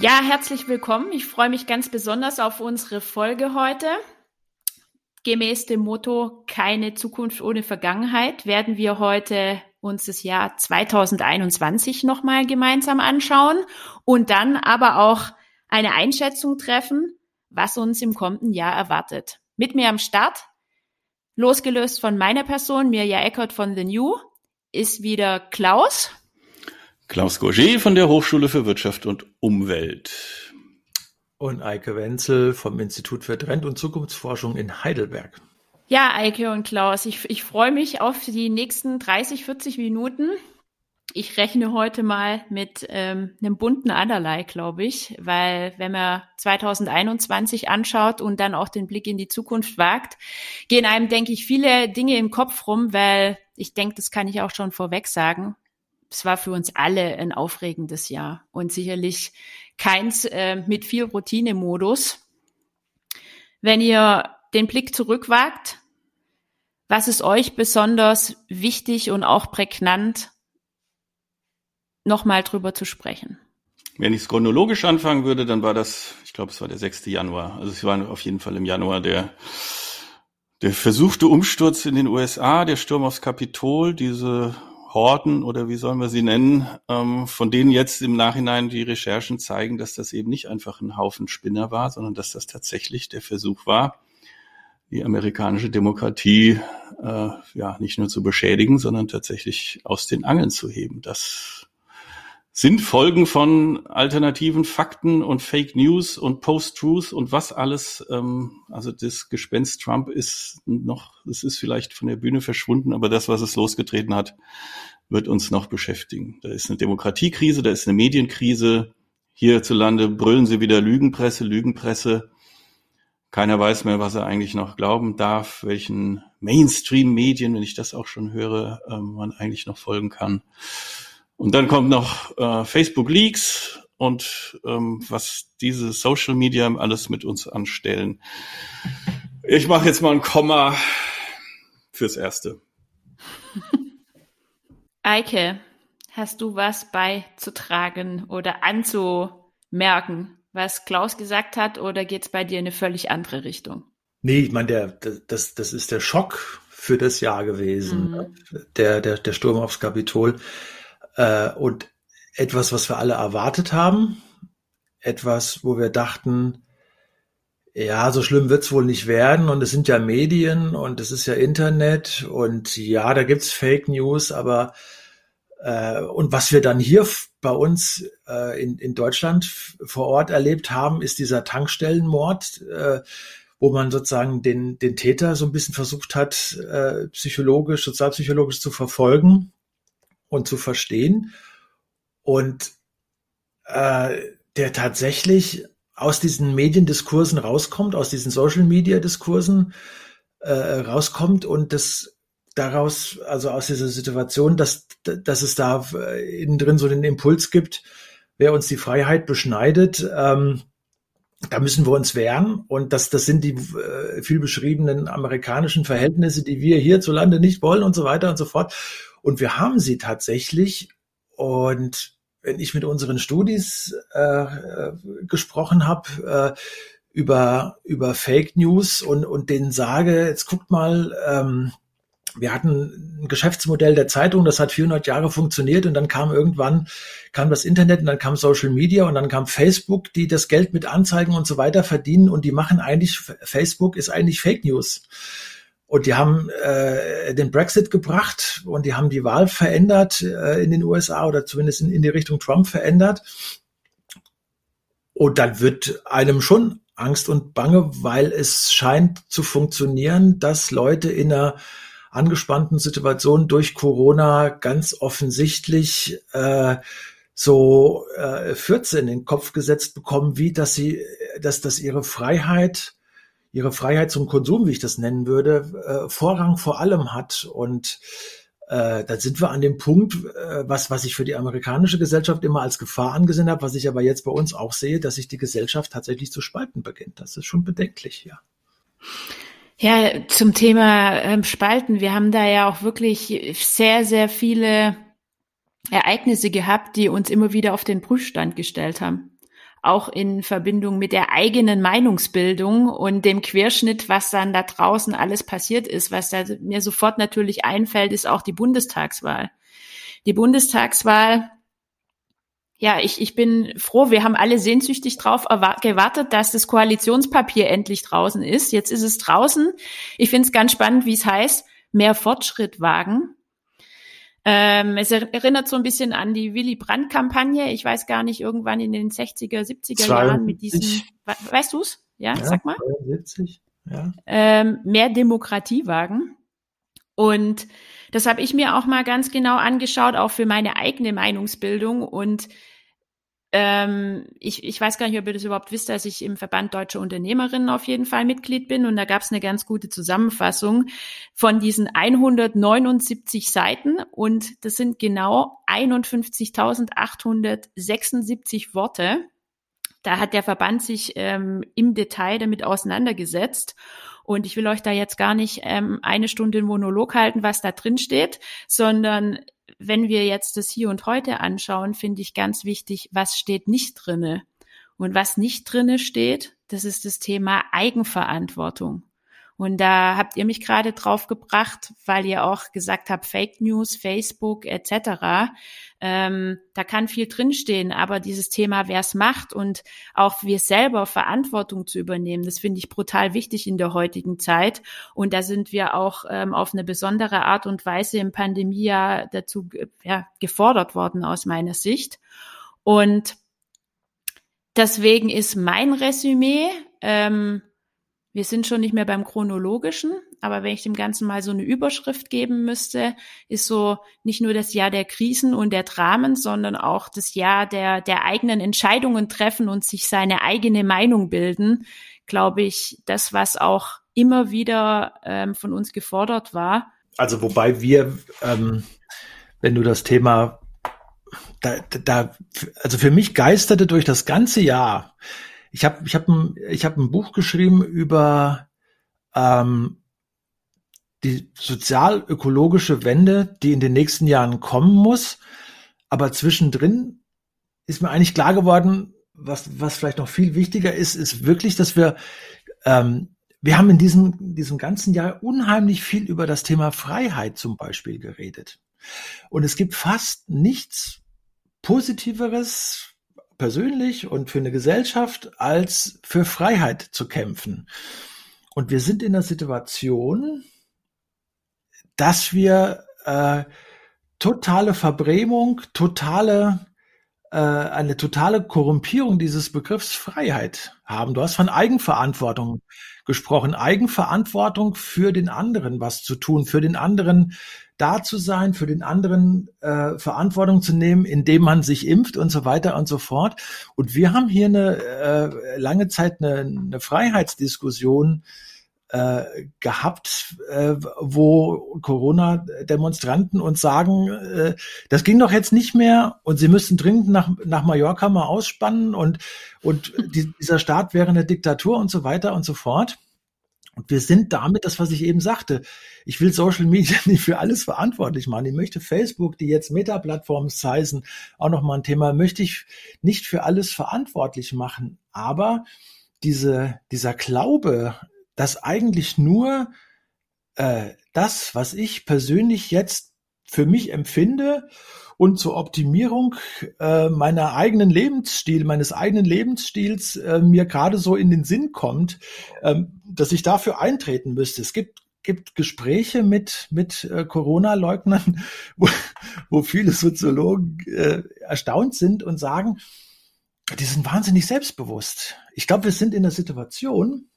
Ja, herzlich willkommen. Ich freue mich ganz besonders auf unsere Folge heute. Gemäß dem Motto Keine Zukunft ohne Vergangenheit werden wir heute uns das Jahr 2021 nochmal gemeinsam anschauen und dann aber auch eine Einschätzung treffen, was uns im kommenden Jahr erwartet. Mit mir am Start, losgelöst von meiner Person, Mirja Eckert von The New, ist wieder Klaus. Klaus Gorget von der Hochschule für Wirtschaft und Umwelt. Und Eike Wenzel vom Institut für Trend- und Zukunftsforschung in Heidelberg. Ja, Eike und Klaus, ich, ich freue mich auf die nächsten 30, 40 Minuten. Ich rechne heute mal mit ähm, einem bunten Allerlei, glaube ich, weil wenn man 2021 anschaut und dann auch den Blick in die Zukunft wagt, gehen einem, denke ich, viele Dinge im Kopf rum, weil ich denke, das kann ich auch schon vorweg sagen. Es war für uns alle ein aufregendes Jahr und sicherlich keins äh, mit viel Routinemodus. Wenn ihr den Blick zurückwagt, was ist euch besonders wichtig und auch prägnant, nochmal drüber zu sprechen? Wenn ich es chronologisch anfangen würde, dann war das, ich glaube, es war der 6. Januar. Also es war auf jeden Fall im Januar der, der versuchte Umsturz in den USA, der Sturm aufs Kapitol, diese Horden oder wie sollen wir sie nennen, ähm, von denen jetzt im Nachhinein die Recherchen zeigen, dass das eben nicht einfach ein Haufen Spinner war, sondern dass das tatsächlich der Versuch war, die amerikanische Demokratie äh, ja nicht nur zu beschädigen, sondern tatsächlich aus den Angeln zu heben. Das sind Folgen von alternativen Fakten und Fake News und Post-Truth und was alles. Ähm, also das Gespenst Trump ist noch, es ist vielleicht von der Bühne verschwunden, aber das, was es losgetreten hat, wird uns noch beschäftigen. Da ist eine Demokratiekrise, da ist eine Medienkrise. Hierzulande brüllen sie wieder Lügenpresse, Lügenpresse. Keiner weiß mehr, was er eigentlich noch glauben darf, welchen Mainstream-Medien, wenn ich das auch schon höre, ähm, man eigentlich noch folgen kann. Und dann kommt noch äh, Facebook Leaks und ähm, was diese Social Media alles mit uns anstellen. Ich mache jetzt mal ein Komma fürs Erste. Eike, hast du was beizutragen oder anzumerken, was Klaus gesagt hat, oder geht es bei dir in eine völlig andere Richtung? Nee, ich meine, der, das, das ist der Schock für das Jahr gewesen, mhm. der, der, der Sturm aufs Kapitol. Äh, und etwas, was wir alle erwartet haben, etwas, wo wir dachten, ja, so schlimm wird's wohl nicht werden. Und es sind ja Medien und es ist ja Internet. Und ja, da gibt's Fake News, aber äh, und was wir dann hier bei uns äh, in, in Deutschland vor Ort erlebt haben, ist dieser Tankstellenmord, äh, wo man sozusagen den, den Täter so ein bisschen versucht hat, äh, psychologisch, sozialpsychologisch zu verfolgen und zu verstehen und äh, der tatsächlich aus diesen Mediendiskursen rauskommt, aus diesen Social-Media-Diskursen äh, rauskommt und das daraus, also aus dieser Situation, dass, dass es da äh, innen drin so den Impuls gibt, wer uns die Freiheit beschneidet, ähm, da müssen wir uns wehren. Und das, das sind die äh, viel beschriebenen amerikanischen Verhältnisse, die wir hierzulande nicht wollen und so weiter und so fort. Und wir haben sie tatsächlich. Und wenn ich mit unseren Studis äh, gesprochen habe äh, über über Fake News und und denen sage, jetzt guckt mal, ähm, wir hatten ein Geschäftsmodell der Zeitung, das hat 400 Jahre funktioniert und dann kam irgendwann kam das Internet und dann kam Social Media und dann kam Facebook, die das Geld mit Anzeigen und so weiter verdienen und die machen eigentlich Facebook ist eigentlich Fake News. Und die haben äh, den Brexit gebracht und die haben die Wahl verändert äh, in den USA oder zumindest in, in die Richtung Trump verändert. Und dann wird einem schon Angst und Bange, weil es scheint zu funktionieren, dass Leute in einer angespannten Situation durch Corona ganz offensichtlich äh, so äh, 14 in den Kopf gesetzt bekommen, wie dass sie, dass, dass ihre Freiheit ihre Freiheit zum Konsum, wie ich das nennen würde, äh, Vorrang vor allem hat. Und äh, da sind wir an dem Punkt, äh, was, was ich für die amerikanische Gesellschaft immer als Gefahr angesehen habe, was ich aber jetzt bei uns auch sehe, dass sich die Gesellschaft tatsächlich zu spalten beginnt. Das ist schon bedenklich, ja. Ja, zum Thema ähm, Spalten. Wir haben da ja auch wirklich sehr, sehr viele Ereignisse gehabt, die uns immer wieder auf den Prüfstand gestellt haben. Auch in Verbindung mit der eigenen Meinungsbildung und dem Querschnitt, was dann da draußen alles passiert ist. Was da mir sofort natürlich einfällt, ist auch die Bundestagswahl. Die Bundestagswahl ja, ich, ich bin froh, wir haben alle sehnsüchtig drauf gewartet, dass das Koalitionspapier endlich draußen ist. Jetzt ist es draußen. Ich finde es ganz spannend, wie es heißt, mehr Fortschritt wagen. Ähm, es erinnert so ein bisschen an die Willy Brandt-Kampagne. Ich weiß gar nicht, irgendwann in den 60er, 70er 72. Jahren mit diesem, weißt du's? Ja, ja, sag mal. 72, ja. Ähm, mehr Demokratie wagen. Und das habe ich mir auch mal ganz genau angeschaut, auch für meine eigene Meinungsbildung. Und ähm, ich, ich weiß gar nicht, ob ihr das überhaupt wisst, dass ich im Verband Deutsche Unternehmerinnen auf jeden Fall Mitglied bin. Und da gab es eine ganz gute Zusammenfassung von diesen 179 Seiten. Und das sind genau 51.876 Worte. Da hat der Verband sich ähm, im Detail damit auseinandergesetzt. Und ich will euch da jetzt gar nicht ähm, eine Stunde einen Monolog halten, was da drin steht, sondern wenn wir jetzt das Hier und Heute anschauen, finde ich ganz wichtig, was steht nicht drinne. Und was nicht drinne steht, das ist das Thema Eigenverantwortung. Und da habt ihr mich gerade drauf gebracht, weil ihr auch gesagt habt, Fake News, Facebook etc. Ähm, da kann viel drinstehen, aber dieses Thema, wer es macht und auch wir selber Verantwortung zu übernehmen, das finde ich brutal wichtig in der heutigen Zeit. Und da sind wir auch ähm, auf eine besondere Art und Weise im Pandemiejahr dazu ja, gefordert worden aus meiner Sicht. Und deswegen ist mein Resümee, ähm, wir sind schon nicht mehr beim chronologischen, aber wenn ich dem Ganzen mal so eine Überschrift geben müsste, ist so nicht nur das Jahr der Krisen und der Dramen, sondern auch das Jahr der, der eigenen Entscheidungen treffen und sich seine eigene Meinung bilden, glaube ich, das, was auch immer wieder ähm, von uns gefordert war. Also wobei wir, ähm, wenn du das Thema da, da, also für mich geisterte durch das ganze Jahr ich habe ich hab ein, ich hab ein Buch geschrieben über ähm, die sozial-ökologische Wende, die in den nächsten Jahren kommen muss. Aber zwischendrin ist mir eigentlich klar geworden, was, was vielleicht noch viel wichtiger ist, ist wirklich, dass wir, ähm, wir haben in diesem, diesem ganzen Jahr unheimlich viel über das Thema Freiheit zum Beispiel geredet. Und es gibt fast nichts Positiveres, persönlich und für eine Gesellschaft als für Freiheit zu kämpfen. Und wir sind in der Situation, dass wir äh, totale Verbrämung, totale eine totale Korrumpierung dieses Begriffs Freiheit haben. Du hast von Eigenverantwortung gesprochen, Eigenverantwortung für den anderen was zu tun, für den anderen da zu sein, für den anderen äh, Verantwortung zu nehmen, indem man sich impft und so weiter und so fort. Und wir haben hier eine äh, lange Zeit eine, eine Freiheitsdiskussion äh, gehabt, äh, wo Corona-Demonstranten uns sagen, äh, das ging doch jetzt nicht mehr und sie müssten dringend nach, nach Mallorca mal ausspannen und, und die, dieser Staat wäre eine Diktatur und so weiter und so fort. Und wir sind damit, das, was ich eben sagte, ich will Social Media nicht für alles verantwortlich machen. Ich möchte Facebook, die jetzt Meta-Plattforms heißen, auch nochmal ein Thema, möchte ich nicht für alles verantwortlich machen. Aber diese, dieser Glaube, dass eigentlich nur äh, das, was ich persönlich jetzt für mich empfinde und zur Optimierung äh, meiner eigenen Lebensstil, meines eigenen Lebensstils äh, mir gerade so in den Sinn kommt, ähm, dass ich dafür eintreten müsste. Es gibt gibt Gespräche mit mit äh, Corona-Leugnern, wo, wo viele Soziologen äh, erstaunt sind und sagen, die sind wahnsinnig selbstbewusst. Ich glaube, wir sind in der Situation,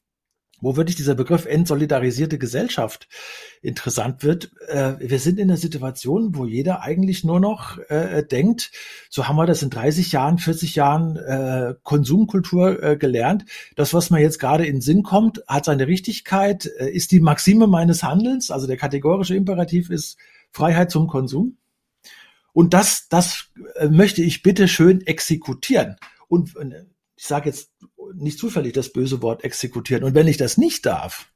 wo wirklich dieser Begriff entsolidarisierte Gesellschaft interessant wird. Äh, wir sind in einer Situation, wo jeder eigentlich nur noch äh, denkt, so haben wir das in 30 Jahren, 40 Jahren äh, Konsumkultur äh, gelernt. Das, was mir jetzt gerade in Sinn kommt, hat seine Richtigkeit, äh, ist die Maxime meines Handelns. Also der kategorische Imperativ ist Freiheit zum Konsum. Und das, das äh, möchte ich bitte schön exekutieren. Und ich sage jetzt nicht zufällig das böse Wort exekutieren. Und wenn ich das nicht darf,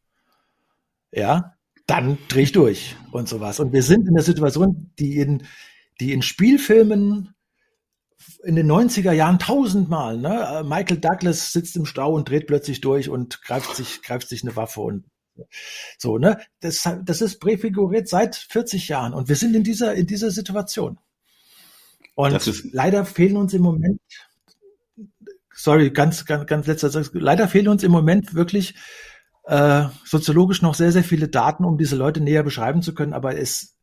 ja, dann dreh ich durch und sowas. Und wir sind in der Situation, die in, die in Spielfilmen in den 90er Jahren tausendmal, ne? Michael Douglas sitzt im Stau und dreht plötzlich durch und greift sich, greift sich eine Waffe und so, ne? Das, das ist präfiguriert seit 40 Jahren und wir sind in dieser, in dieser Situation. Und leider fehlen uns im Moment, sorry, ganz, ganz, ganz letzter Satz, leider fehlen uns im Moment wirklich äh, soziologisch noch sehr, sehr viele Daten, um diese Leute näher beschreiben zu können, aber es,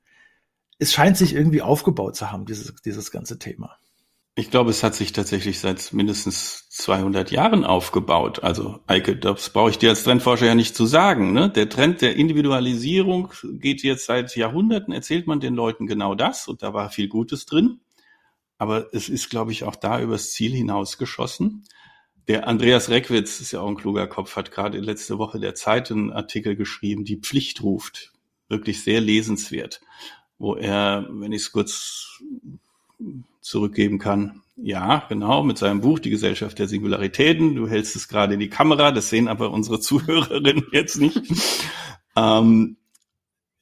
es scheint sich irgendwie aufgebaut zu haben, dieses, dieses ganze Thema. Ich glaube, es hat sich tatsächlich seit mindestens 200 Jahren aufgebaut. Also, Eike, das brauche ich dir als Trendforscher ja nicht zu sagen. Ne? Der Trend der Individualisierung geht jetzt seit Jahrhunderten, erzählt man den Leuten genau das und da war viel Gutes drin. Aber es ist, glaube ich, auch da übers Ziel hinausgeschossen. Der Andreas Reckwitz, ist ja auch ein kluger Kopf, hat gerade letzte Woche der Zeit einen Artikel geschrieben, die Pflicht ruft. Wirklich sehr lesenswert, wo er, wenn ich es kurz zurückgeben kann. Ja, genau, mit seinem Buch Die Gesellschaft der Singularitäten. Du hältst es gerade in die Kamera, das sehen aber unsere Zuhörerinnen jetzt nicht. ähm,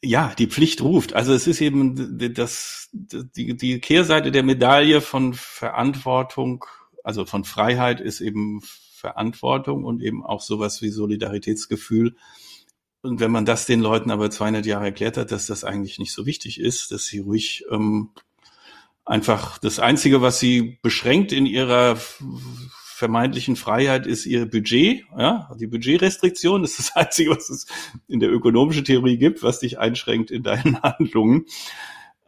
ja, die Pflicht ruft. Also es ist eben das, die, die Kehrseite der Medaille von Verantwortung, also von Freiheit ist eben Verantwortung und eben auch sowas wie Solidaritätsgefühl. Und wenn man das den Leuten aber 200 Jahre erklärt hat, dass das eigentlich nicht so wichtig ist, dass sie ruhig ähm, einfach das Einzige, was sie beschränkt in ihrer vermeintlichen Freiheit ist ihr Budget. Ja, die Budgetrestriktion ist das Einzige, was es in der ökonomischen Theorie gibt, was dich einschränkt in deinen Handlungen.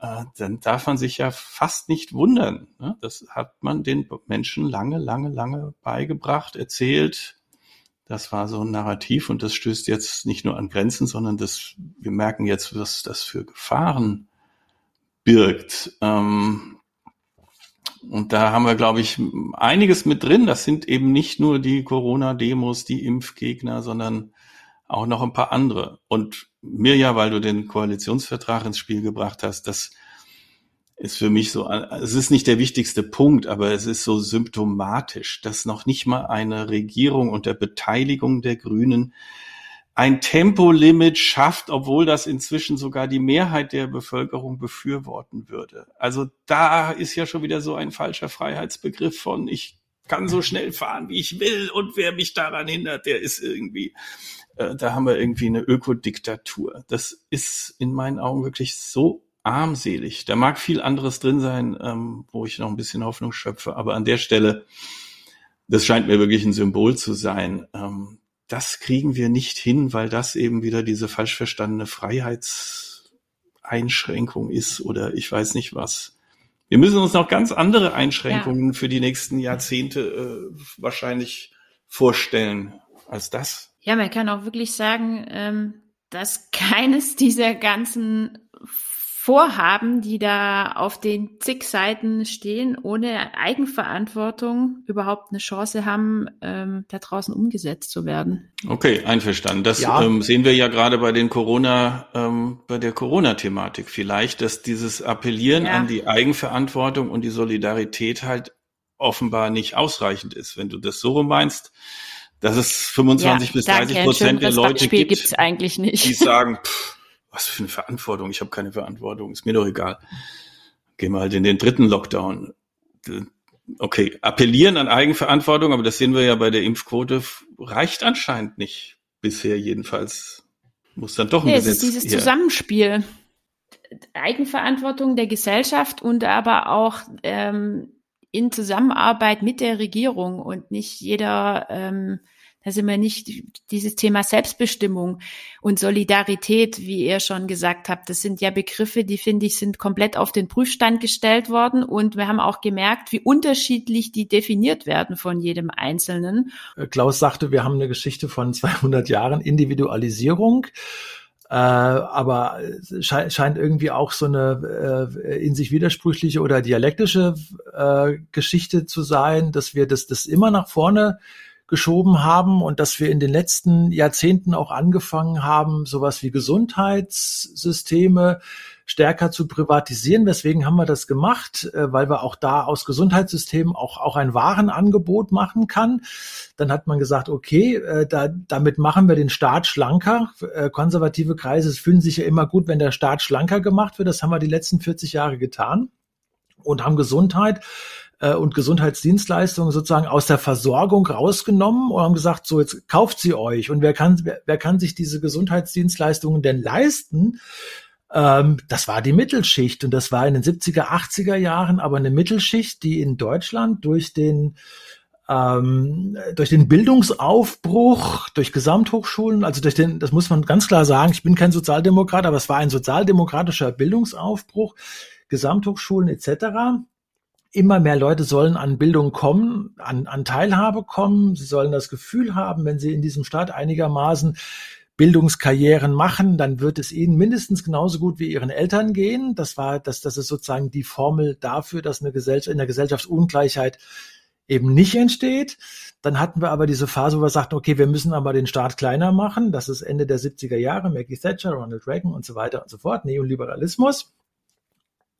Äh, dann darf man sich ja fast nicht wundern. Ne? Das hat man den Menschen lange, lange, lange beigebracht, erzählt. Das war so ein Narrativ und das stößt jetzt nicht nur an Grenzen, sondern das, wir merken jetzt, was das für Gefahren birgt. Ähm, und da haben wir, glaube ich, einiges mit drin. Das sind eben nicht nur die Corona-Demos, die Impfgegner, sondern auch noch ein paar andere. Und Mirja, weil du den Koalitionsvertrag ins Spiel gebracht hast, das ist für mich so, es ist nicht der wichtigste Punkt, aber es ist so symptomatisch, dass noch nicht mal eine Regierung unter Beteiligung der Grünen ein Tempolimit schafft, obwohl das inzwischen sogar die Mehrheit der Bevölkerung befürworten würde. Also da ist ja schon wieder so ein falscher Freiheitsbegriff von ich kann so schnell fahren, wie ich will und wer mich daran hindert, der ist irgendwie, äh, da haben wir irgendwie eine Ökodiktatur. Das ist in meinen Augen wirklich so armselig. Da mag viel anderes drin sein, ähm, wo ich noch ein bisschen Hoffnung schöpfe, aber an der Stelle, das scheint mir wirklich ein Symbol zu sein. Ähm, das kriegen wir nicht hin, weil das eben wieder diese falsch verstandene Freiheitseinschränkung ist oder ich weiß nicht was. Wir müssen uns noch ganz andere Einschränkungen ja. für die nächsten Jahrzehnte äh, wahrscheinlich vorstellen als das. Ja, man kann auch wirklich sagen, ähm, dass keines dieser ganzen Vorhaben, die da auf den zig Seiten stehen, ohne Eigenverantwortung überhaupt eine Chance haben, ähm, da draußen umgesetzt zu werden. Okay, einverstanden. Das ja. ähm, sehen wir ja gerade bei den Corona, ähm, bei der Corona-Thematik vielleicht, dass dieses Appellieren ja. an die Eigenverantwortung und die Solidarität halt offenbar nicht ausreichend ist. Wenn du das so meinst, dass es 25 ja, bis 30 Prozent der Leute gibt, gibt's eigentlich nicht. die sagen, pff, was für eine Verantwortung? Ich habe keine Verantwortung, ist mir doch egal. Gehen wir halt in den dritten Lockdown. Okay, appellieren an Eigenverantwortung, aber das sehen wir ja bei der Impfquote, reicht anscheinend nicht. Bisher jedenfalls. Muss dann doch ein nee, Gesetz. Es ist dieses her. Zusammenspiel. Eigenverantwortung der Gesellschaft und aber auch ähm, in Zusammenarbeit mit der Regierung und nicht jeder ähm, da sind wir nicht dieses Thema Selbstbestimmung und Solidarität, wie ihr schon gesagt habt. Das sind ja Begriffe, die finde ich sind komplett auf den Prüfstand gestellt worden und wir haben auch gemerkt, wie unterschiedlich die definiert werden von jedem Einzelnen. Äh, Klaus sagte, wir haben eine Geschichte von 200 Jahren Individualisierung. Äh, aber sche scheint irgendwie auch so eine äh, in sich widersprüchliche oder dialektische äh, Geschichte zu sein, dass wir das, das immer nach vorne geschoben haben und dass wir in den letzten Jahrzehnten auch angefangen haben, sowas wie Gesundheitssysteme stärker zu privatisieren. Weswegen haben wir das gemacht? Äh, weil wir auch da aus Gesundheitssystemen auch, auch ein Warenangebot machen kann. Dann hat man gesagt, okay, äh, da, damit machen wir den Staat schlanker. Äh, konservative Kreise fühlen sich ja immer gut, wenn der Staat schlanker gemacht wird. Das haben wir die letzten 40 Jahre getan und haben Gesundheit äh, und Gesundheitsdienstleistungen sozusagen aus der Versorgung rausgenommen und haben gesagt, so jetzt kauft sie euch. Und wer kann, wer, wer kann sich diese Gesundheitsdienstleistungen denn leisten? Ähm, das war die Mittelschicht und das war in den 70er, 80er Jahren aber eine Mittelschicht, die in Deutschland durch den ähm, durch den Bildungsaufbruch, durch Gesamthochschulen, also durch den, das muss man ganz klar sagen, ich bin kein Sozialdemokrat, aber es war ein sozialdemokratischer Bildungsaufbruch, Gesamthochschulen etc immer mehr Leute sollen an Bildung kommen, an, an Teilhabe kommen. Sie sollen das Gefühl haben, wenn sie in diesem Staat einigermaßen Bildungskarrieren machen, dann wird es ihnen mindestens genauso gut wie ihren Eltern gehen. Das war, das, das ist sozusagen die Formel dafür, dass eine Gesellschaft, in der Gesellschaftsungleichheit eben nicht entsteht. Dann hatten wir aber diese Phase, wo wir sagten, okay, wir müssen aber den Staat kleiner machen. Das ist Ende der 70er Jahre, Maggie Thatcher, Ronald Reagan und so weiter und so fort, Neoliberalismus.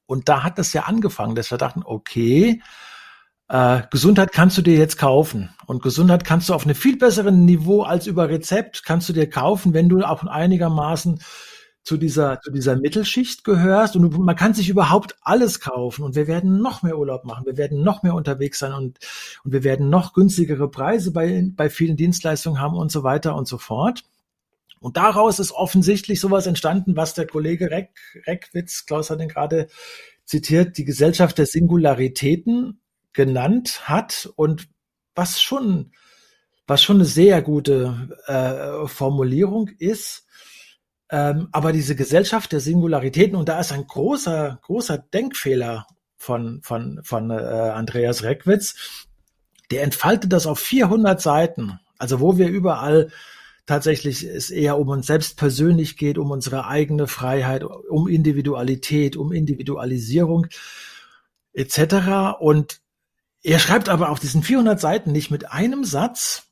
Und da hat das ja angefangen, dass wir dachten, okay, äh, Gesundheit kannst du dir jetzt kaufen. Und Gesundheit kannst du auf einem viel besseren Niveau als über Rezept, kannst du dir kaufen, wenn du auch einigermaßen zu dieser, zu dieser Mittelschicht gehörst. Und man kann sich überhaupt alles kaufen. Und wir werden noch mehr Urlaub machen. Wir werden noch mehr unterwegs sein und, und wir werden noch günstigere Preise bei, bei vielen Dienstleistungen haben und so weiter und so fort. Und daraus ist offensichtlich sowas entstanden, was der Kollege Reck, Reckwitz, Klaus hat ihn gerade zitiert, die Gesellschaft der Singularitäten genannt hat und was schon, was schon eine sehr gute äh, Formulierung ist. Ähm, aber diese Gesellschaft der Singularitäten, und da ist ein großer, großer Denkfehler von, von, von äh, Andreas Reckwitz, der entfaltet das auf 400 Seiten. Also wo wir überall tatsächlich es eher um uns selbst persönlich geht, um unsere eigene Freiheit, um Individualität, um Individualisierung etc. Und er schreibt aber auf diesen 400 Seiten nicht mit einem Satz,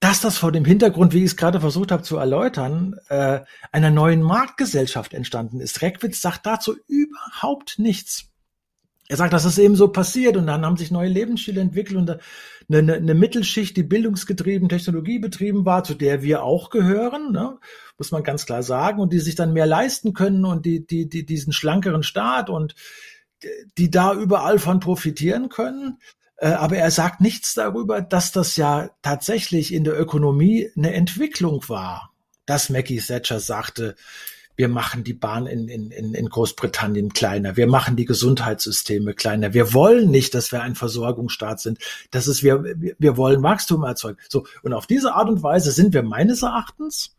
dass das vor dem Hintergrund, wie ich es gerade versucht habe zu erläutern, äh, einer neuen Marktgesellschaft entstanden ist. Reckwitz sagt dazu überhaupt nichts. Er sagt, das ist eben so passiert und dann haben sich neue Lebensstile entwickelt und eine, eine, eine Mittelschicht, die bildungsgetrieben, technologiebetrieben war, zu der wir auch gehören, ne, muss man ganz klar sagen, und die sich dann mehr leisten können und die, die, die diesen schlankeren Staat und die da überall von profitieren können. Äh, aber er sagt nichts darüber, dass das ja tatsächlich in der Ökonomie eine Entwicklung war. Dass Mackie Thatcher sagte, wir machen die Bahn in, in, in Großbritannien kleiner, wir machen die Gesundheitssysteme kleiner. Wir wollen nicht, dass wir ein Versorgungsstaat sind. Das ist, wir, wir wollen Wachstum erzeugen. So, und auf diese Art und Weise sind wir meines Erachtens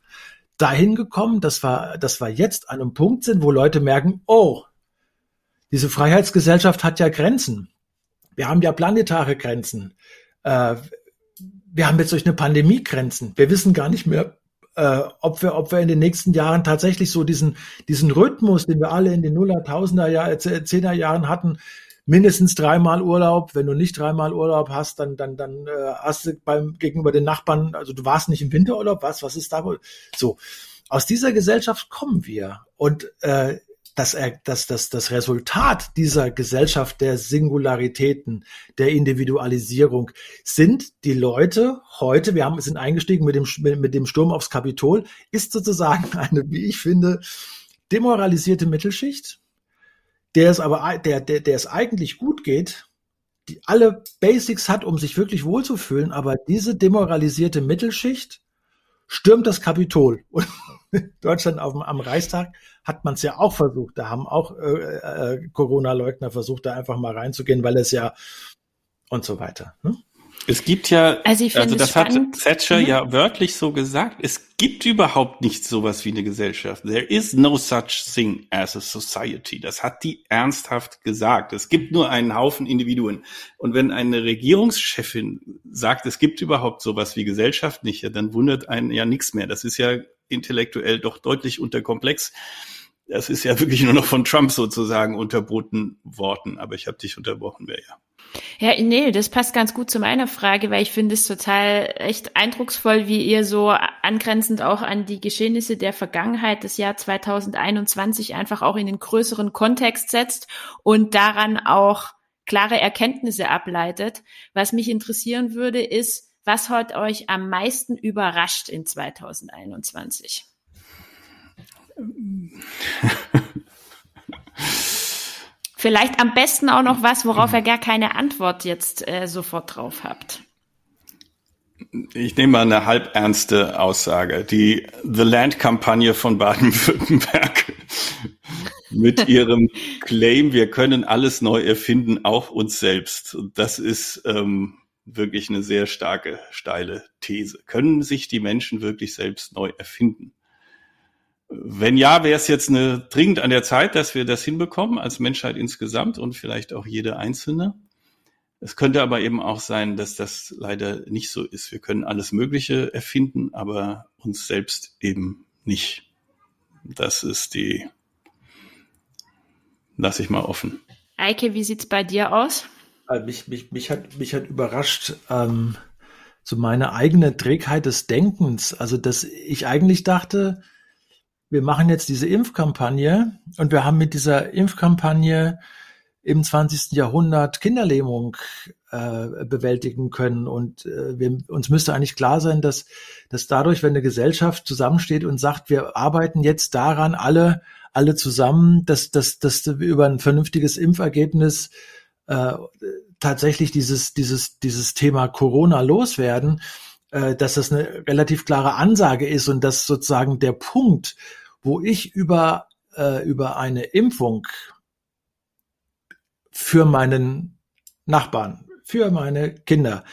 dahin gekommen, dass wir, dass wir jetzt an einem Punkt sind, wo Leute merken, oh, diese Freiheitsgesellschaft hat ja Grenzen. Wir haben ja planetare Grenzen. Äh, wir haben jetzt durch eine Pandemie Grenzen. Wir wissen gar nicht mehr, äh, ob wir, ob wir in den nächsten Jahren tatsächlich so diesen, diesen Rhythmus, den wir alle in den Nuller, Tausender, Jahr, Zehner Jahren hatten, mindestens dreimal Urlaub. Wenn du nicht dreimal Urlaub hast, dann, dann, dann äh, hast du beim gegenüber den Nachbarn, also du warst nicht im Winterurlaub, was, was ist da wohl? So. Aus dieser Gesellschaft kommen wir. Und äh, dass er, dass das, das Resultat dieser Gesellschaft der Singularitäten, der Individualisierung sind die Leute heute, wir haben, sind eingestiegen mit dem, mit dem Sturm aufs Kapitol, ist sozusagen eine, wie ich finde, demoralisierte Mittelschicht, der es aber, der, der, der es eigentlich gut geht, die alle Basics hat, um sich wirklich wohlzufühlen, aber diese demoralisierte Mittelschicht stürmt das Kapitol. Und Deutschland auf dem, am Reichstag hat man es ja auch versucht. Da haben auch äh, äh, Corona-Leugner versucht, da einfach mal reinzugehen, weil es ja und so weiter. Ne? Es gibt ja, also, also das spannend. hat Thatcher mhm. ja wörtlich so gesagt, es gibt überhaupt nicht sowas wie eine Gesellschaft. There is no such thing as a society. Das hat die ernsthaft gesagt. Es gibt nur einen Haufen Individuen. Und wenn eine Regierungschefin sagt, es gibt überhaupt sowas wie Gesellschaft nicht, ja, dann wundert einen ja nichts mehr. Das ist ja intellektuell doch deutlich unterkomplex. Das ist ja wirklich nur noch von Trump sozusagen unterboten worden. Aber ich habe dich unterbrochen, wer ja. Ja, nee, das passt ganz gut zu meiner Frage, weil ich finde es total echt eindrucksvoll, wie ihr so angrenzend auch an die Geschehnisse der Vergangenheit des Jahr 2021 einfach auch in den größeren Kontext setzt und daran auch klare Erkenntnisse ableitet. Was mich interessieren würde, ist, was hat euch am meisten überrascht in 2021? Vielleicht am besten auch noch was, worauf ihr gar keine Antwort jetzt äh, sofort drauf habt. Ich nehme mal eine halbernste Aussage. Die The Land-Kampagne von Baden-Württemberg mit ihrem Claim, wir können alles neu erfinden, auch uns selbst. Und das ist ähm, wirklich eine sehr starke, steile These. Können sich die Menschen wirklich selbst neu erfinden? Wenn ja, wäre es jetzt eine, dringend an der Zeit, dass wir das hinbekommen als Menschheit insgesamt und vielleicht auch jede Einzelne. Es könnte aber eben auch sein, dass das leider nicht so ist. Wir können alles Mögliche erfinden, aber uns selbst eben nicht. Das ist die, lass ich mal offen. Eike, wie sieht's bei dir aus? Äh, mich, mich, mich, hat, mich hat überrascht, ähm, so meine eigene Trägheit des Denkens. Also, dass ich eigentlich dachte, wir machen jetzt diese Impfkampagne und wir haben mit dieser Impfkampagne im 20. Jahrhundert Kinderlähmung äh, bewältigen können. Und äh, wir, uns müsste eigentlich klar sein, dass, dass dadurch, wenn eine Gesellschaft zusammensteht und sagt, wir arbeiten jetzt daran, alle, alle zusammen, dass, dass, dass wir über ein vernünftiges Impfergebnis äh, tatsächlich dieses, dieses, dieses Thema Corona loswerden, äh, dass das eine relativ klare Ansage ist und dass sozusagen der Punkt, wo ich über, äh, über eine Impfung für meinen Nachbarn, für meine Kinder,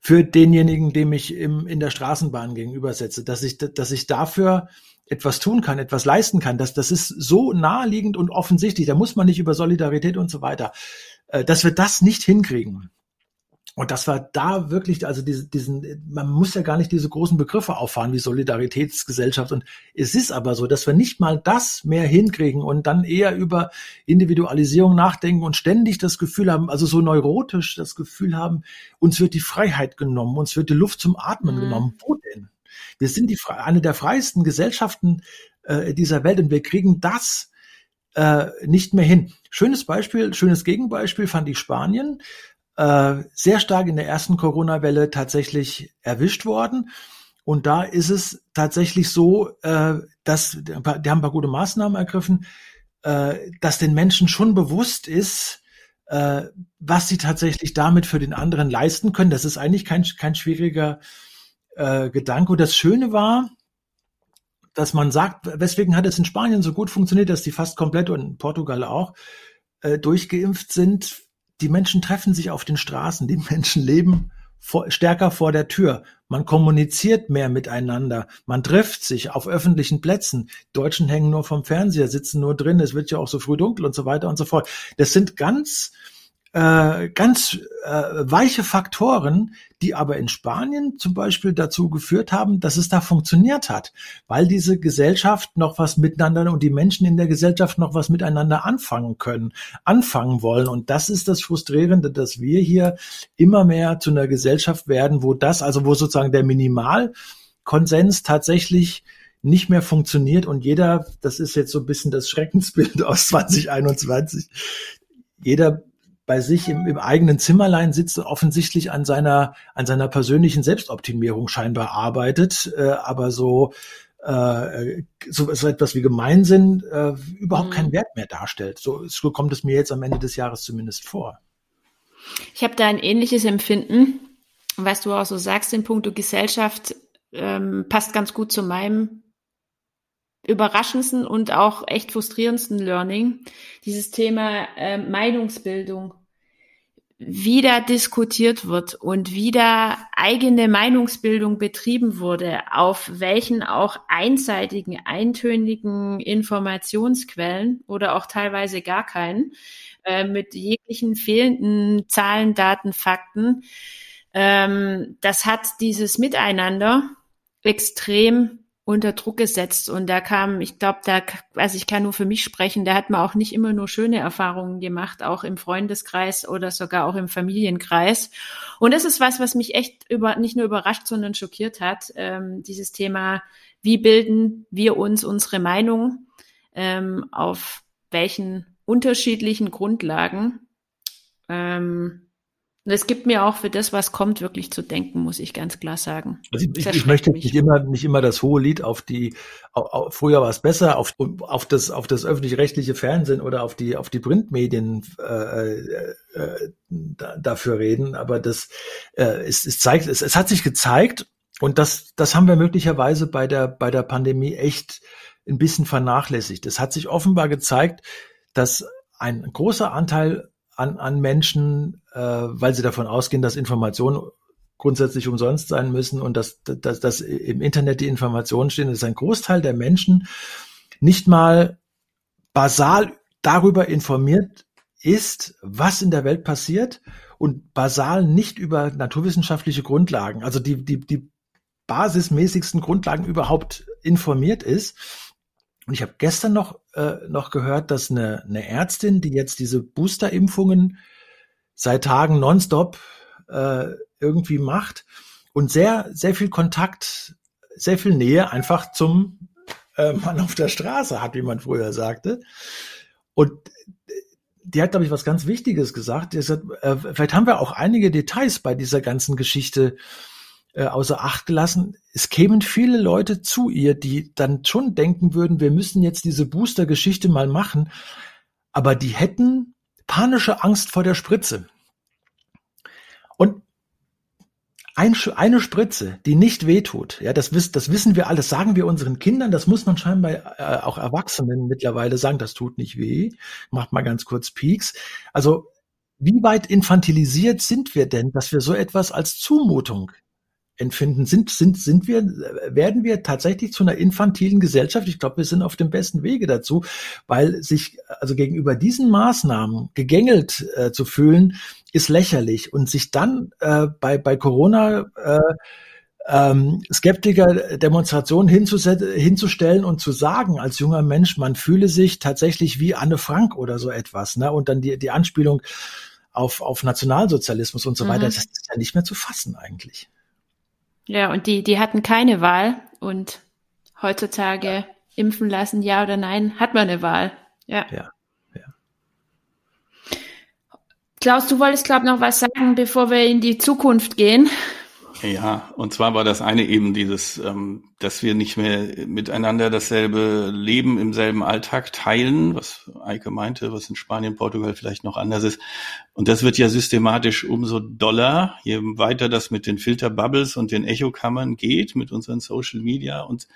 für denjenigen, dem ich im, in der Straßenbahn gegenübersetze, dass ich, dass ich dafür etwas tun kann, etwas leisten kann. Das, das ist so naheliegend und offensichtlich. Da muss man nicht über Solidarität und so weiter, äh, dass wir das nicht hinkriegen. Und das war da wirklich, also diese, diesen, man muss ja gar nicht diese großen Begriffe auffahren wie Solidaritätsgesellschaft. Und es ist aber so, dass wir nicht mal das mehr hinkriegen und dann eher über Individualisierung nachdenken und ständig das Gefühl haben, also so neurotisch das Gefühl haben, uns wird die Freiheit genommen, uns wird die Luft zum Atmen mhm. genommen. Wo denn? Wir sind die, eine der freiesten Gesellschaften äh, dieser Welt und wir kriegen das äh, nicht mehr hin. Schönes Beispiel, schönes Gegenbeispiel fand ich Spanien äh, sehr stark in der ersten Corona-Welle tatsächlich erwischt worden. Und da ist es tatsächlich so, äh, dass die haben ein paar gute Maßnahmen ergriffen, äh, dass den Menschen schon bewusst ist, äh, was sie tatsächlich damit für den anderen leisten können. Das ist eigentlich kein, kein schwieriger äh, Gedanke. Und das Schöne war, dass man sagt, weswegen hat es in Spanien so gut funktioniert, dass die fast komplett und in Portugal auch äh, durchgeimpft sind, die Menschen treffen sich auf den Straßen, die Menschen leben vor, stärker vor der Tür. Man kommuniziert mehr miteinander. Man trifft sich auf öffentlichen Plätzen. Deutschen hängen nur vom Fernseher, sitzen nur drin. Es wird ja auch so früh dunkel und so weiter und so fort. Das sind ganz äh, ganz äh, weiche Faktoren, die aber in Spanien zum Beispiel dazu geführt haben, dass es da funktioniert hat, weil diese Gesellschaft noch was miteinander und die Menschen in der Gesellschaft noch was miteinander anfangen können, anfangen wollen. Und das ist das Frustrierende, dass wir hier immer mehr zu einer Gesellschaft werden, wo das, also wo sozusagen der Minimalkonsens tatsächlich nicht mehr funktioniert und jeder, das ist jetzt so ein bisschen das Schreckensbild aus 2021, jeder bei sich im, im eigenen Zimmerlein sitzt und offensichtlich an seiner, an seiner persönlichen Selbstoptimierung scheinbar arbeitet, äh, aber so, äh, so, so etwas wie Gemeinsinn äh, überhaupt mhm. keinen Wert mehr darstellt. So, so kommt es mir jetzt am Ende des Jahres zumindest vor. Ich habe da ein ähnliches Empfinden, was du auch so sagst in puncto Gesellschaft, ähm, passt ganz gut zu meinem überraschendsten und auch echt frustrierendsten Learning, dieses Thema äh, Meinungsbildung wieder diskutiert wird und wieder eigene Meinungsbildung betrieben wurde, auf welchen auch einseitigen, eintönigen Informationsquellen oder auch teilweise gar keinen, äh, mit jeglichen fehlenden Zahlen, Daten, Fakten, ähm, das hat dieses Miteinander extrem unter Druck gesetzt und da kam, ich glaube, da, also ich kann nur für mich sprechen, da hat man auch nicht immer nur schöne Erfahrungen gemacht, auch im Freundeskreis oder sogar auch im Familienkreis. Und das ist was, was mich echt über, nicht nur überrascht, sondern schockiert hat, ähm, dieses Thema, wie bilden wir uns unsere Meinung, ähm, auf welchen unterschiedlichen Grundlagen. Ähm, und es gibt mir auch für das, was kommt, wirklich zu denken, muss ich ganz klar sagen. Also ich, ich, möchte nicht immer, nicht immer das hohe Lied auf die, auf, auf, früher war es besser, auf, auf das, auf das öffentlich-rechtliche Fernsehen oder auf die, auf die Printmedien äh, äh, äh da, dafür reden. Aber das, äh, es, es zeigt, es, es hat sich gezeigt und das, das haben wir möglicherweise bei der, bei der Pandemie echt ein bisschen vernachlässigt. Es hat sich offenbar gezeigt, dass ein großer Anteil an, an Menschen, äh, weil sie davon ausgehen, dass Informationen grundsätzlich umsonst sein müssen und dass, dass, dass im Internet die Informationen stehen, dass ein Großteil der Menschen nicht mal basal darüber informiert ist, was in der Welt passiert und basal nicht über naturwissenschaftliche Grundlagen, also die, die, die basismäßigsten Grundlagen überhaupt informiert ist. Und ich habe gestern noch, äh, noch gehört, dass eine, eine Ärztin, die jetzt diese Booster-Impfungen seit Tagen nonstop äh, irgendwie macht und sehr, sehr viel Kontakt, sehr viel Nähe einfach zum äh, Mann auf der Straße hat, wie man früher sagte. Und die hat, glaube ich, was ganz Wichtiges gesagt. Die hat äh, vielleicht haben wir auch einige Details bei dieser ganzen Geschichte außer Acht gelassen. Es kämen viele Leute zu ihr, die dann schon denken würden, wir müssen jetzt diese Booster-Geschichte mal machen, aber die hätten panische Angst vor der Spritze. Und ein, eine Spritze, die nicht wehtut, ja, das, das wissen wir alle, das sagen wir unseren Kindern, das muss man scheinbar äh, auch Erwachsenen mittlerweile sagen, das tut nicht weh, macht mal ganz kurz Peaks. Also wie weit infantilisiert sind wir denn, dass wir so etwas als Zumutung empfinden, sind, sind, sind wir, werden wir tatsächlich zu einer infantilen Gesellschaft? Ich glaube, wir sind auf dem besten Wege dazu, weil sich also gegenüber diesen Maßnahmen gegängelt äh, zu fühlen, ist lächerlich. Und sich dann äh, bei, bei Corona äh, ähm, Skeptiker Demonstrationen hinzustellen und zu sagen als junger Mensch, man fühle sich tatsächlich wie Anne Frank oder so etwas, ne? Und dann die, die Anspielung auf, auf Nationalsozialismus und so mhm. weiter, das ist ja nicht mehr zu fassen eigentlich. Ja, und die, die hatten keine Wahl und heutzutage ja. impfen lassen, ja oder nein, hat man eine Wahl. Ja. ja. ja. Klaus, du wolltest, glaube ich, noch was sagen, bevor wir in die Zukunft gehen. Ja, und zwar war das eine eben dieses, ähm, dass wir nicht mehr miteinander dasselbe Leben im selben Alltag teilen, was Eike meinte, was in Spanien, Portugal vielleicht noch anders ist. Und das wird ja systematisch umso doller, je weiter das mit den Filterbubbles und den Echokammern geht, mit unseren Social Media. Und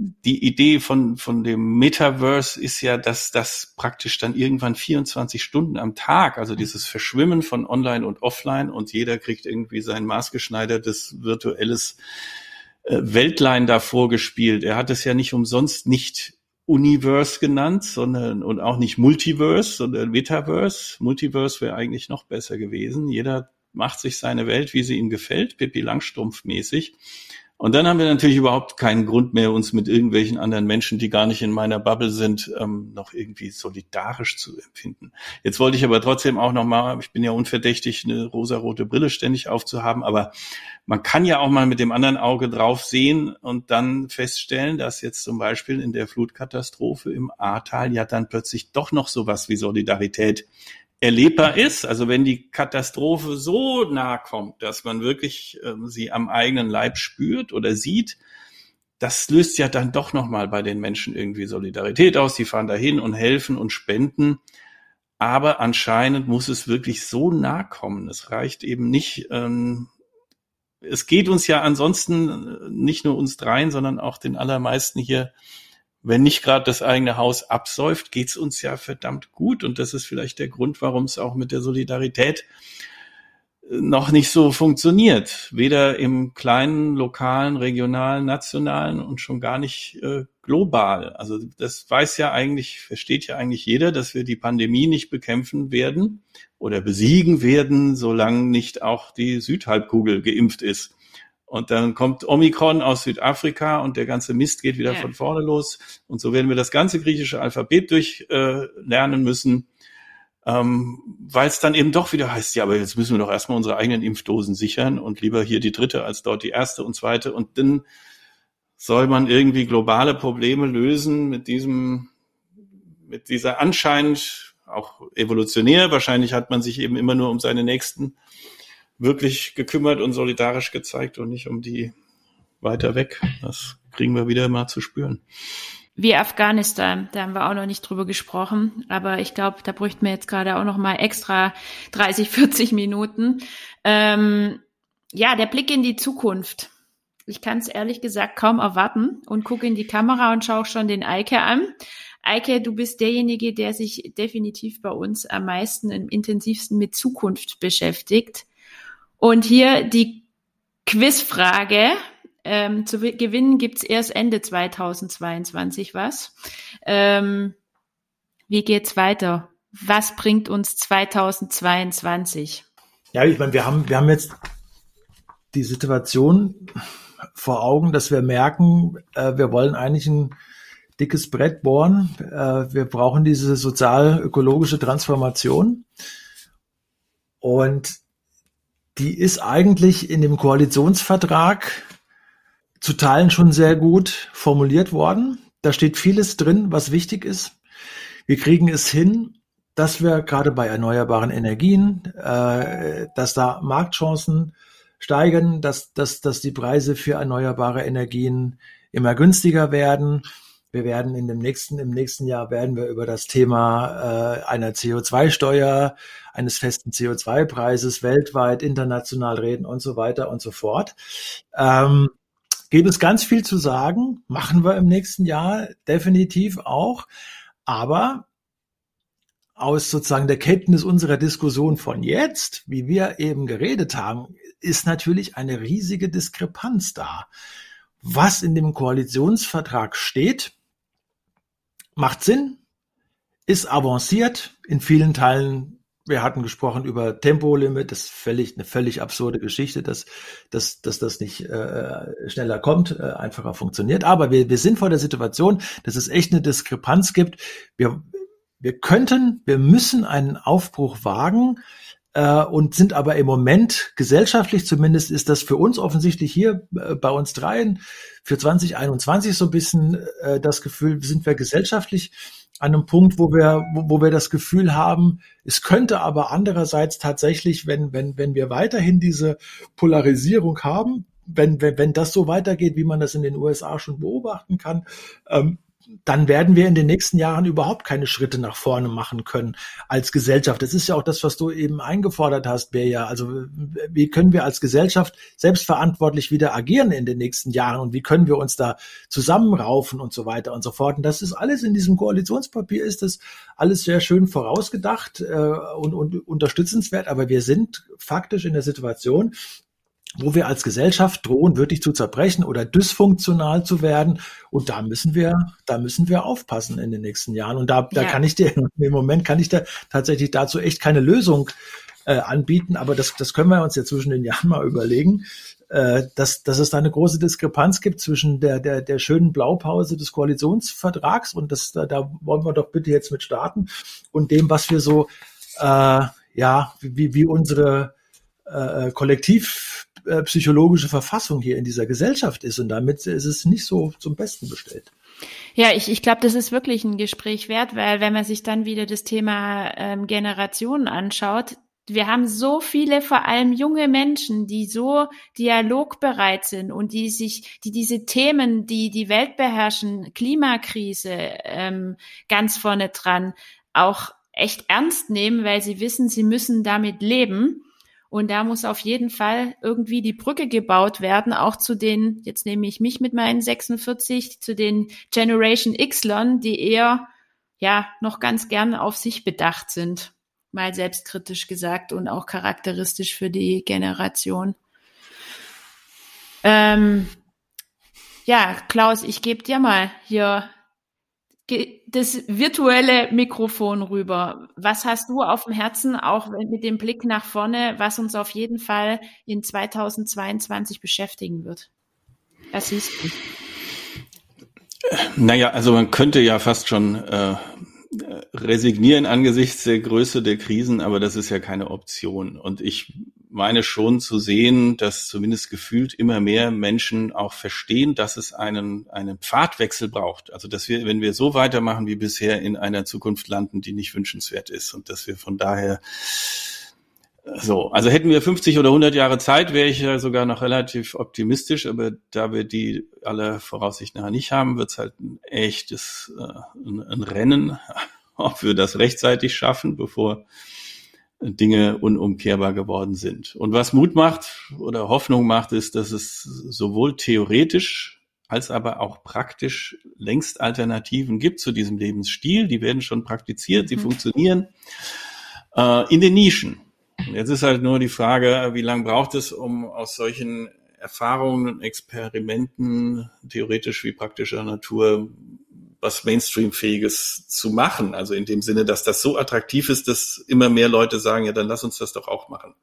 die Idee von, von dem Metaverse ist ja, dass das praktisch dann irgendwann 24 Stunden am Tag, also dieses Verschwimmen von Online und Offline und jeder kriegt irgendwie sein maßgeschneidertes virtuelles äh, Weltlein da vorgespielt. Er hat es ja nicht umsonst nicht Universe genannt, sondern und auch nicht Multiverse, sondern Metaverse. Multiverse wäre eigentlich noch besser gewesen. Jeder macht sich seine Welt, wie sie ihm gefällt, Pippi Langstrumpf mäßig. Und dann haben wir natürlich überhaupt keinen Grund mehr, uns mit irgendwelchen anderen Menschen, die gar nicht in meiner Bubble sind, ähm, noch irgendwie solidarisch zu empfinden. Jetzt wollte ich aber trotzdem auch nochmal, ich bin ja unverdächtig, eine rosarote Brille ständig aufzuhaben, aber man kann ja auch mal mit dem anderen Auge drauf sehen und dann feststellen, dass jetzt zum Beispiel in der Flutkatastrophe im Ahrtal ja dann plötzlich doch noch sowas wie Solidarität erlebbar ist, also wenn die Katastrophe so nah kommt, dass man wirklich äh, sie am eigenen Leib spürt oder sieht, das löst ja dann doch nochmal bei den Menschen irgendwie Solidarität aus. Die fahren dahin und helfen und spenden. Aber anscheinend muss es wirklich so nah kommen. Es reicht eben nicht. Ähm, es geht uns ja ansonsten äh, nicht nur uns dreien, sondern auch den allermeisten hier wenn nicht gerade das eigene Haus absäuft, geht's uns ja verdammt gut. Und das ist vielleicht der Grund, warum es auch mit der Solidarität äh, noch nicht so funktioniert. Weder im kleinen, lokalen, regionalen, nationalen und schon gar nicht äh, global. Also das weiß ja eigentlich, versteht ja eigentlich jeder, dass wir die Pandemie nicht bekämpfen werden oder besiegen werden, solange nicht auch die Südhalbkugel geimpft ist. Und dann kommt Omikron aus Südafrika und der ganze Mist geht wieder Ja. von vorne los. Und so werden wir das ganze griechische Alphabet durchlernen äh, müssen, ähm, weil es dann eben doch wieder heißt, ja, aber jetzt müssen wir doch erstmal unsere eigenen Impfdosen sichern und lieber hier die dritte als dort die erste und zweite. Und dann soll man irgendwie globale Probleme lösen mit diesem, mit dieser anscheinend auch evolutionär. Wahrscheinlich hat man sich eben immer nur um seine Nächsten wirklich gekümmert und solidarisch gezeigt und nicht um die weiter weg. Das kriegen wir wieder mal zu spüren. Wie Afghanistan, da haben wir auch noch nicht drüber gesprochen, aber ich glaube, da bräuchten wir jetzt gerade auch noch mal extra 30, 40 Minuten. Ähm, ja, der Blick in die Zukunft. Ich kann es ehrlich gesagt kaum erwarten und gucke in die Kamera und schaue schon den Eike an. Eike, du bist derjenige, der sich definitiv bei uns am meisten, im intensivsten mit Zukunft beschäftigt. Und hier die Quizfrage. Ähm, zu wi- gewinnen gibt's erst Ende 2022 was. Ähm, wie geht's weiter? Was bringt uns 2022? Ja, ich meine, wir haben, wir haben jetzt die Situation vor Augen, dass wir merken, äh, wir wollen eigentlich ein dickes Brett bohren. Äh, wir brauchen diese sozial-ökologische Transformation. Und die ist eigentlich in dem Koalitionsvertrag zu Teilen schon sehr gut formuliert worden. Da steht vieles drin, was wichtig ist. Wir kriegen es hin, dass wir gerade bei erneuerbaren Energien, äh, dass da Marktchancen steigen, dass, dass, dass die Preise für erneuerbare Energien immer günstiger werden. Wir werden in dem nächsten, im nächsten Jahr werden wir über das Thema äh, einer CO2-Steuer, eines festen CO2-Preises weltweit, international reden und so weiter und so fort. Ähm, gibt es ganz viel zu sagen, machen wir im nächsten Jahr definitiv auch. Aber aus sozusagen der Kenntnis unserer Diskussion von jetzt, wie wir eben geredet haben, ist natürlich eine riesige Diskrepanz da. Was in dem Koalitionsvertrag steht, macht Sinn, ist avanciert in vielen Teilen. Wir hatten gesprochen über Tempolimit, das ist völlig, eine völlig absurde Geschichte, dass, dass, dass das nicht äh, schneller kommt, äh, einfacher funktioniert. Aber wir, wir sind vor der Situation, dass es echt eine Diskrepanz gibt. Wir, wir könnten, wir müssen einen Aufbruch wagen und sind aber im Moment gesellschaftlich zumindest ist das für uns offensichtlich hier äh, bei uns dreien für 2021 so ein bisschen äh, das Gefühl, sind wir gesellschaftlich an einem Punkt, wo wir, wo, wo wir das Gefühl haben, es könnte aber andererseits tatsächlich, wenn, wenn, wenn wir weiterhin diese Polarisierung haben, wenn, wenn, wenn das so weitergeht, wie man das in den USA schon beobachten kann, ähm, dann werden wir in den nächsten Jahren überhaupt keine Schritte nach vorne machen können als Gesellschaft. Das ist ja auch das, was du eben eingefordert hast, Beja. Also wie können wir als Gesellschaft selbstverantwortlich wieder agieren in den nächsten Jahren und wie können wir uns da zusammenraufen und so weiter und so fort. Und das ist alles in diesem Koalitionspapier, ist das alles sehr schön vorausgedacht äh, und, und unterstützenswert, aber wir sind faktisch in der Situation, wo wir als Gesellschaft drohen, wirklich zu zerbrechen oder dysfunktional zu werden. Und da müssen wir, da müssen wir aufpassen in den nächsten Jahren. Und da, da Ja. kann ich dir, im Moment kann ich da tatsächlich dazu echt keine Lösung äh, anbieten. Aber das, das können wir uns ja zwischen den Jahren mal überlegen, äh, dass, dass es da eine große Diskrepanz gibt zwischen der, der, der schönen Blaupause des Koalitionsvertrags und das, da, da wollen wir doch bitte jetzt mit starten und dem, was wir so, äh, ja, wie, wie unsere äh, kollektiv äh, psychologische Verfassung hier in dieser Gesellschaft ist und damit ist es nicht so zum Besten bestellt. Ja, ich, ich glaube, das ist wirklich ein Gespräch wert, weil wenn man sich dann wieder das Thema ähm, Generationen anschaut, wir haben so viele, vor allem junge Menschen, die so dialogbereit sind und die sich, die diese Themen, die die Welt beherrschen, Klimakrise ähm, ganz vorne dran, auch echt ernst nehmen, weil sie wissen, sie müssen damit leben. Und da muss auf jeden Fall irgendwie die Brücke gebaut werden, auch zu den, jetzt nehme ich mich mit meinen 46, zu den Generation X-Lern, die eher, ja, noch ganz gern auf sich bedacht sind. Mal selbstkritisch gesagt und auch charakteristisch für die Generation. Ähm, ja, Klaus, ich gebe dir mal hier das virtuelle Mikrofon rüber. Was hast du auf dem Herzen, auch mit dem Blick nach vorne, was uns auf jeden Fall in 2022 beschäftigen wird? Was siehst du? Naja, also man könnte ja fast schon äh, resignieren angesichts der Größe der Krisen, aber das ist ja keine Option. Und ich meine schon zu sehen, dass zumindest gefühlt immer mehr Menschen auch verstehen, dass es einen, einen Pfadwechsel braucht. Also dass wir, wenn wir so weitermachen wie bisher, in einer Zukunft landen, die nicht wünschenswert ist und dass wir von daher so, also hätten wir 50 oder 100 Jahre Zeit, wäre ich ja sogar noch relativ optimistisch, aber da wir die alle Voraussicht nachher nicht haben, wird es halt ein echtes äh, ein, ein Rennen, ob wir das rechtzeitig schaffen, bevor Dinge unumkehrbar geworden sind. Und was Mut macht oder Hoffnung macht, ist, dass es sowohl theoretisch als aber auch praktisch längst Alternativen gibt zu diesem Lebensstil. Die werden schon praktiziert, sie mhm. funktionieren äh, in den Nischen. Jetzt ist halt nur die Frage, wie lange braucht es, um aus solchen Erfahrungen und Experimenten, theoretisch wie praktischer Natur, was Mainstream-fähiges zu machen. Also in dem Sinne, dass das so attraktiv ist, dass immer mehr Leute sagen, ja, dann lass uns das doch auch machen.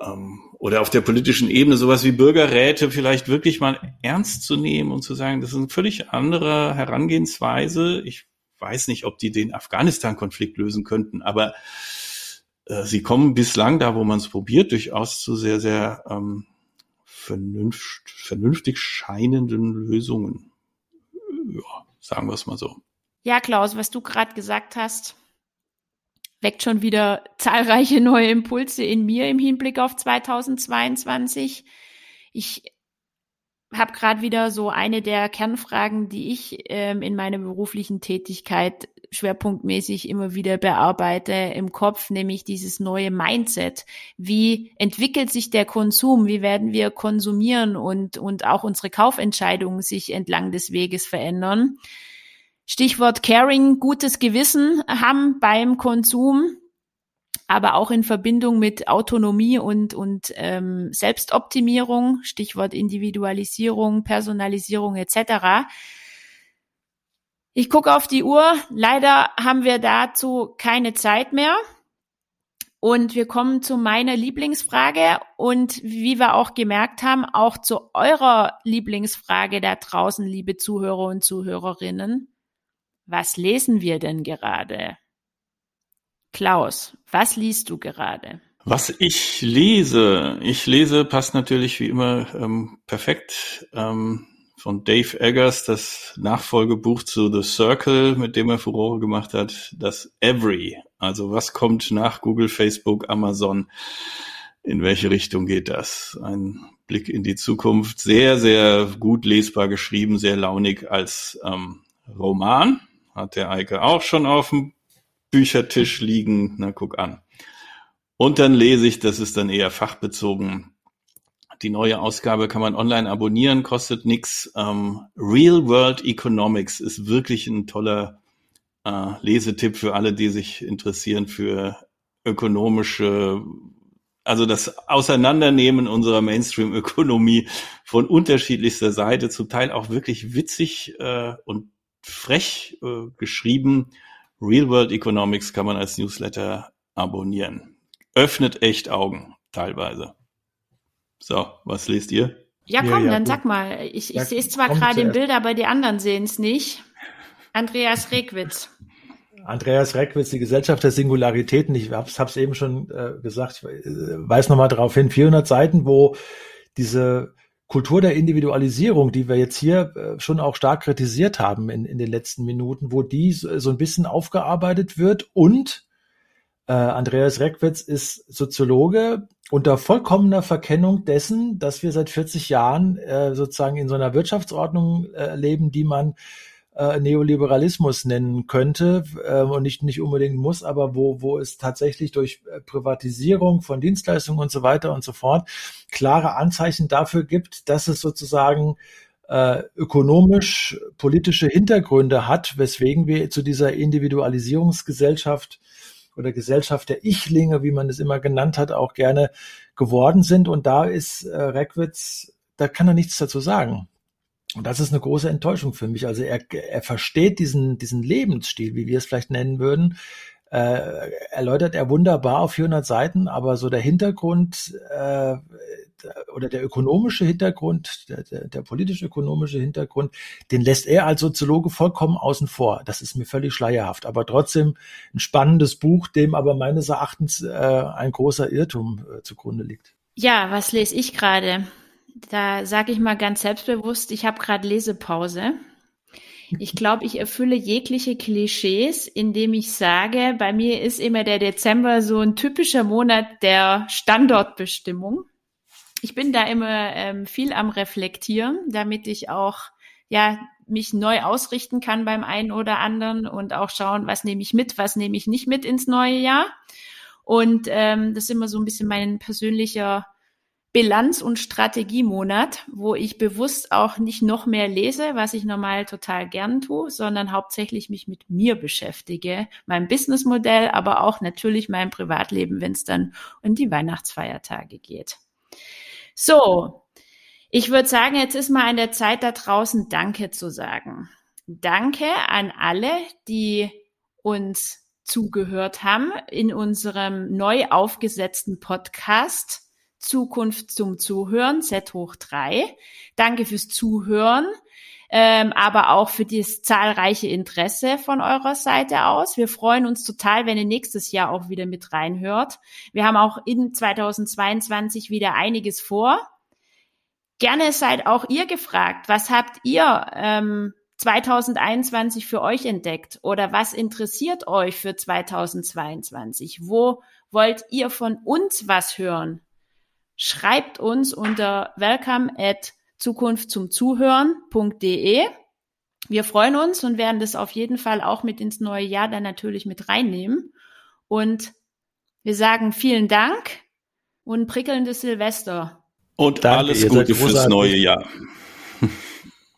Ähm, oder auf der politischen Ebene sowas wie Bürgerräte vielleicht wirklich mal ernst zu nehmen und zu sagen, das ist eine völlig andere Herangehensweise. Ich weiß nicht, ob die den Afghanistan-Konflikt lösen könnten, aber äh, sie kommen bislang da, wo man es probiert, durchaus zu sehr, sehr ähm, vernünft, vernünftig scheinenden Lösungen ja, sagen wir es mal so. Ja, Klaus, was du gerade gesagt hast, weckt schon wieder zahlreiche neue Impulse in mir im Hinblick auf 2022. Ich habe gerade wieder so eine der Kernfragen, die ich ähm, in meiner beruflichen Tätigkeit schwerpunktmäßig immer wieder bearbeite im Kopf, nämlich dieses neue Mindset. Wie entwickelt sich der Konsum? Wie werden wir konsumieren und, und auch unsere Kaufentscheidungen sich entlang des Weges verändern? Stichwort Caring, gutes Gewissen haben beim Konsum aber auch in Verbindung mit Autonomie und, und ähm, Selbstoptimierung, Stichwort Individualisierung, Personalisierung etc. Ich gucke auf die Uhr. Leider haben wir dazu keine Zeit mehr. Und wir kommen zu meiner Lieblingsfrage und wie wir auch gemerkt haben, auch zu eurer Lieblingsfrage da draußen, liebe Zuhörer und Zuhörerinnen. Was lesen wir denn gerade? Klaus, was liest du gerade? Was ich lese, ich lese, passt natürlich wie immer ähm, perfekt ähm, von Dave Eggers, das Nachfolgebuch zu The Circle, mit dem er Furore gemacht hat, das Every. Also was kommt nach Google, Facebook, Amazon? In welche Richtung geht das? Ein Blick in die Zukunft. Sehr, sehr gut lesbar geschrieben, sehr launig als ähm, Roman. Hat der Eike auch schon auf dem Büchertisch liegen. Na, guck an. Und dann lese ich, das ist dann eher fachbezogen. Die neue Ausgabe kann man online abonnieren, kostet nix. Ähm, Real World Economics ist wirklich ein toller äh, Lesetipp für alle, die sich interessieren für ökonomische, also das Auseinandernehmen unserer Mainstream-Ökonomie von unterschiedlichster Seite, zum Teil auch wirklich witzig äh, und frech äh, geschrieben Real World Economics kann man als Newsletter abonnieren. Öffnet echt Augen, teilweise. So, was lest ihr? Ja, komm, ja, ja, dann gut. sag mal. Ich, ich ja, sehe es zwar gerade im Bild, aber die anderen sehen es nicht. Andreas Reckwitz. Andreas Reckwitz, die Gesellschaft der Singularitäten. Ich habe es eben schon äh, gesagt, ich äh, weise nochmal darauf hin, 400 Seiten, wo diese Kultur der Individualisierung, die wir jetzt hier äh, schon auch stark kritisiert haben in, in den letzten Minuten, wo die so ein bisschen aufgearbeitet wird und äh, Andreas Reckwitz ist Soziologe unter vollkommener Verkennung dessen, dass wir seit 40 Jahren äh, sozusagen in so einer Wirtschaftsordnung äh, leben, die man äh, Neoliberalismus nennen könnte äh, und nicht, nicht unbedingt muss, aber wo, wo es tatsächlich durch äh, Privatisierung von Dienstleistungen und so weiter und so fort klare Anzeichen dafür gibt, dass es sozusagen äh, ökonomisch politische Hintergründe hat, weswegen wir zu dieser Individualisierungsgesellschaft oder Gesellschaft der Ichlinge, wie man es immer genannt hat, auch gerne geworden sind. Und da ist äh, Reckwitz, da kann er nichts dazu sagen. Und das ist eine große Enttäuschung für mich. Also er, er versteht diesen, diesen Lebensstil, wie wir es vielleicht nennen würden, äh, erläutert er wunderbar auf 400 Seiten, aber so der Hintergrund äh, oder der ökonomische Hintergrund, der, der, der politisch-ökonomische Hintergrund, den lässt er als Soziologe vollkommen außen vor. Das ist mir völlig schleierhaft, aber trotzdem ein spannendes Buch, dem aber meines Erachtens äh, ein großer Irrtum äh, zugrunde liegt. Ja, was lese ich gerade? Da sage ich mal ganz selbstbewusst, ich habe gerade Lesepause. Ich glaube, ich erfülle jegliche Klischees, indem ich sage, bei mir ist immer der Dezember so ein typischer Monat der Standortbestimmung. Ich bin da immer ähm, viel am Reflektieren, damit ich auch ja mich neu ausrichten kann beim einen oder anderen und auch schauen, was nehme ich mit, was nehme ich nicht mit ins neue Jahr. Und ähm, das ist immer so ein bisschen mein persönlicher Bilanz- und Strategiemonat, wo ich bewusst auch nicht noch mehr lese, was ich normal total gern tue, sondern hauptsächlich mich mit mir beschäftige, meinem Businessmodell, aber auch natürlich meinem Privatleben, wenn es dann um die Weihnachtsfeiertage geht. So, ich würde sagen, jetzt ist mal an der Zeit da draußen Danke zu sagen. Danke an alle, die uns zugehört haben in unserem neu aufgesetzten Podcast Zukunft zum Zuhören, Z hoch drei. Danke fürs Zuhören, ähm, aber auch für das zahlreiche Interesse von eurer Seite aus. Wir freuen uns total, wenn ihr nächstes Jahr auch wieder mit reinhört. Wir haben auch in 2022 wieder einiges vor. Gerne seid auch ihr gefragt. Was habt ihr ähm, 2021 für euch entdeckt? Oder was interessiert euch für 2022? Wo wollt ihr von uns was hören? schreibt uns unter welcome at Zukunft zum Zuhören.de. Wir freuen uns und werden das auf jeden Fall auch mit ins neue Jahr dann natürlich mit reinnehmen. Und wir sagen vielen Dank und prickelndes Silvester. Und Danke, alles Gute fürs neue Jahr.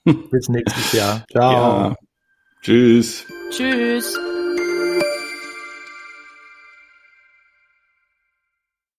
Bis nächstes Jahr. Ciao. Ja. Tschüss. Tschüss.